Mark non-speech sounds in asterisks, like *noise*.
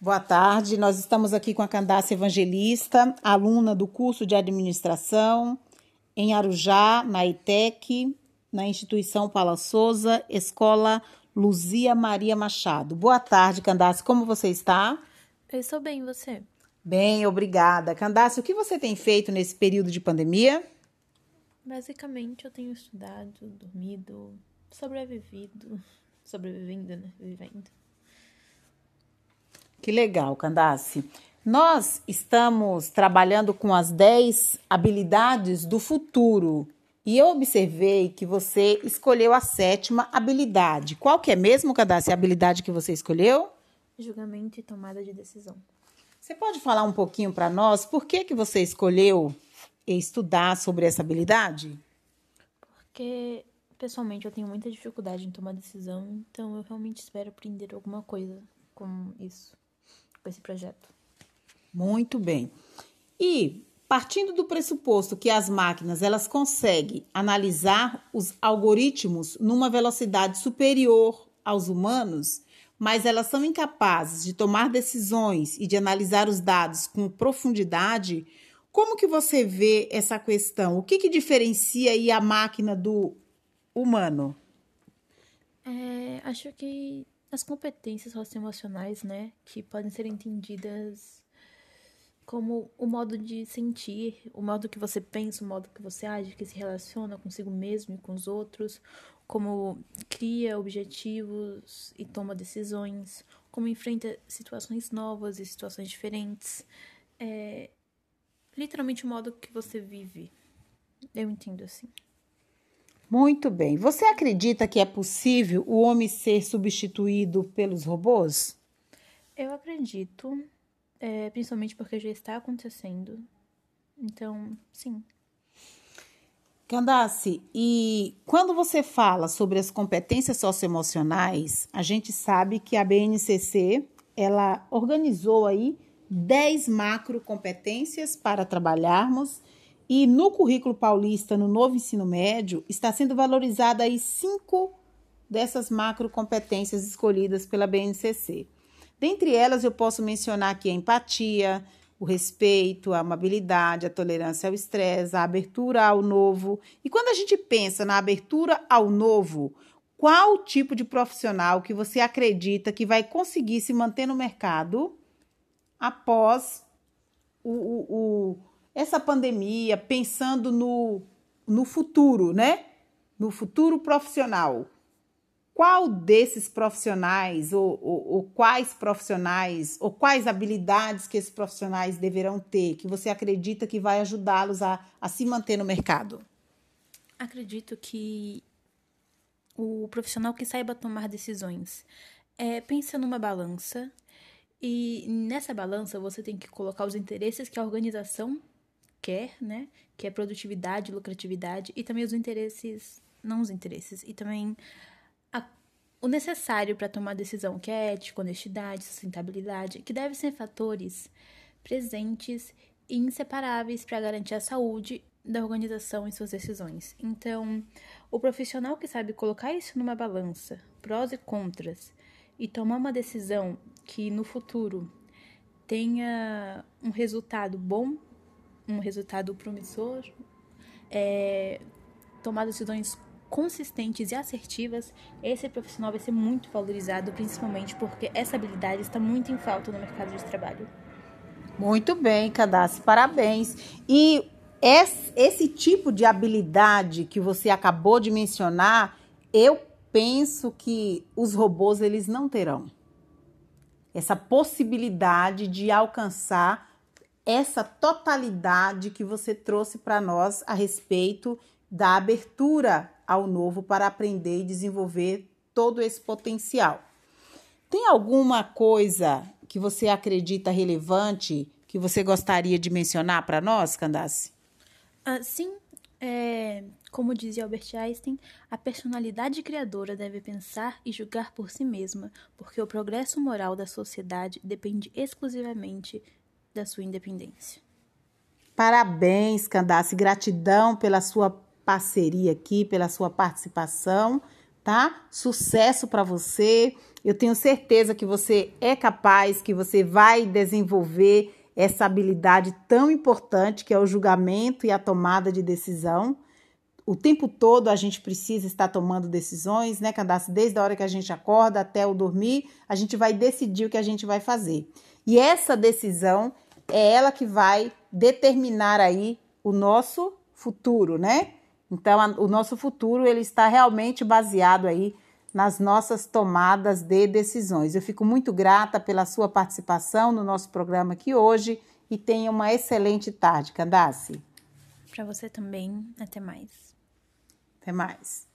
Boa tarde, nós estamos aqui com a Candace Evangelista, aluna do curso de administração em Arujá, na ITEC, na instituição Paula Souza, Escola Luzia Maria Machado. Boa tarde, Candace, como você está? Eu estou bem, você? Bem, obrigada. Candace, o que você tem feito nesse período de pandemia? Basicamente, eu tenho estudado, dormido, sobrevivido, *laughs* sobrevivendo, né? Vivendo. Que legal, Candace. Nós estamos trabalhando com as 10 habilidades do futuro e eu observei que você escolheu a sétima habilidade. Qual que é mesmo, Candace, a habilidade que você escolheu? Julgamento e tomada de decisão. Você pode falar um pouquinho para nós por que, que você escolheu estudar sobre essa habilidade? Porque, pessoalmente, eu tenho muita dificuldade em tomar decisão, então eu realmente espero aprender alguma coisa com isso, com esse projeto. Muito bem. E partindo do pressuposto que as máquinas elas conseguem analisar os algoritmos numa velocidade superior aos humanos, mas elas são incapazes de tomar decisões e de analisar os dados com profundidade, como que você vê essa questão? O que, que diferencia aí a máquina do humano? É, acho que as competências socioemocionais, né, que podem ser entendidas como o modo de sentir, o modo que você pensa, o modo que você age, que se relaciona consigo mesmo e com os outros, como cria objetivos e toma decisões, como enfrenta situações novas e situações diferentes. É literalmente o modo que você vive. Eu entendo assim. Muito bem. Você acredita que é possível o homem ser substituído pelos robôs? Eu acredito é, principalmente porque já está acontecendo. Então, sim. Candace, e quando você fala sobre as competências socioemocionais, a gente sabe que a BNCC, ela organizou aí 10 macro competências para trabalharmos e no currículo paulista, no novo ensino médio, está sendo valorizada aí cinco dessas macro competências escolhidas pela BNCC. Dentre elas, eu posso mencionar aqui a empatia, o respeito, a amabilidade, a tolerância ao estresse, a abertura ao novo. E quando a gente pensa na abertura ao novo, qual tipo de profissional que você acredita que vai conseguir se manter no mercado após o, o, o, essa pandemia, pensando no, no futuro, né? No futuro profissional qual desses profissionais, ou, ou, ou, quais profissionais, ou quais habilidades que esses profissionais deverão ter, que você acredita que vai ajudá-los a, a se manter no mercado? Acredito que o profissional que saiba tomar decisões é, pensa numa balança e nessa balança você tem que colocar os interesses que a organização quer, né? Que é produtividade, lucratividade e também os interesses, não os interesses, e também o necessário para tomar decisão, que é ética, honestidade, sustentabilidade, que devem ser fatores presentes e inseparáveis para garantir a saúde da organização em suas decisões. Então, o profissional que sabe colocar isso numa balança, prós e contras, e tomar uma decisão que no futuro tenha um resultado bom, um resultado promissor, é, tomar decisões consistentes e assertivas, esse profissional vai ser muito valorizado, principalmente porque essa habilidade está muito em falta no mercado de trabalho. Muito bem, Cadassi, parabéns. E esse, esse tipo de habilidade que você acabou de mencionar, eu penso que os robôs eles não terão essa possibilidade de alcançar essa totalidade que você trouxe para nós a respeito da abertura ao novo para aprender e desenvolver todo esse potencial. Tem alguma coisa que você acredita relevante que você gostaria de mencionar para nós, Candace? Ah, sim, é, como dizia Albert Einstein, a personalidade criadora deve pensar e julgar por si mesma, porque o progresso moral da sociedade depende exclusivamente da sua independência. Parabéns, Candace. Gratidão pela sua parceria aqui, pela sua participação, tá? Sucesso para você. Eu tenho certeza que você é capaz, que você vai desenvolver essa habilidade tão importante que é o julgamento e a tomada de decisão. O tempo todo a gente precisa estar tomando decisões, né, Candace? Desde a hora que a gente acorda até o dormir, a gente vai decidir o que a gente vai fazer. E essa decisão é ela que vai determinar aí o nosso futuro, né? Então, a, o nosso futuro ele está realmente baseado aí nas nossas tomadas de decisões. Eu fico muito grata pela sua participação no nosso programa aqui hoje e tenha uma excelente tarde, Candace. Para você também. Até mais. Até mais.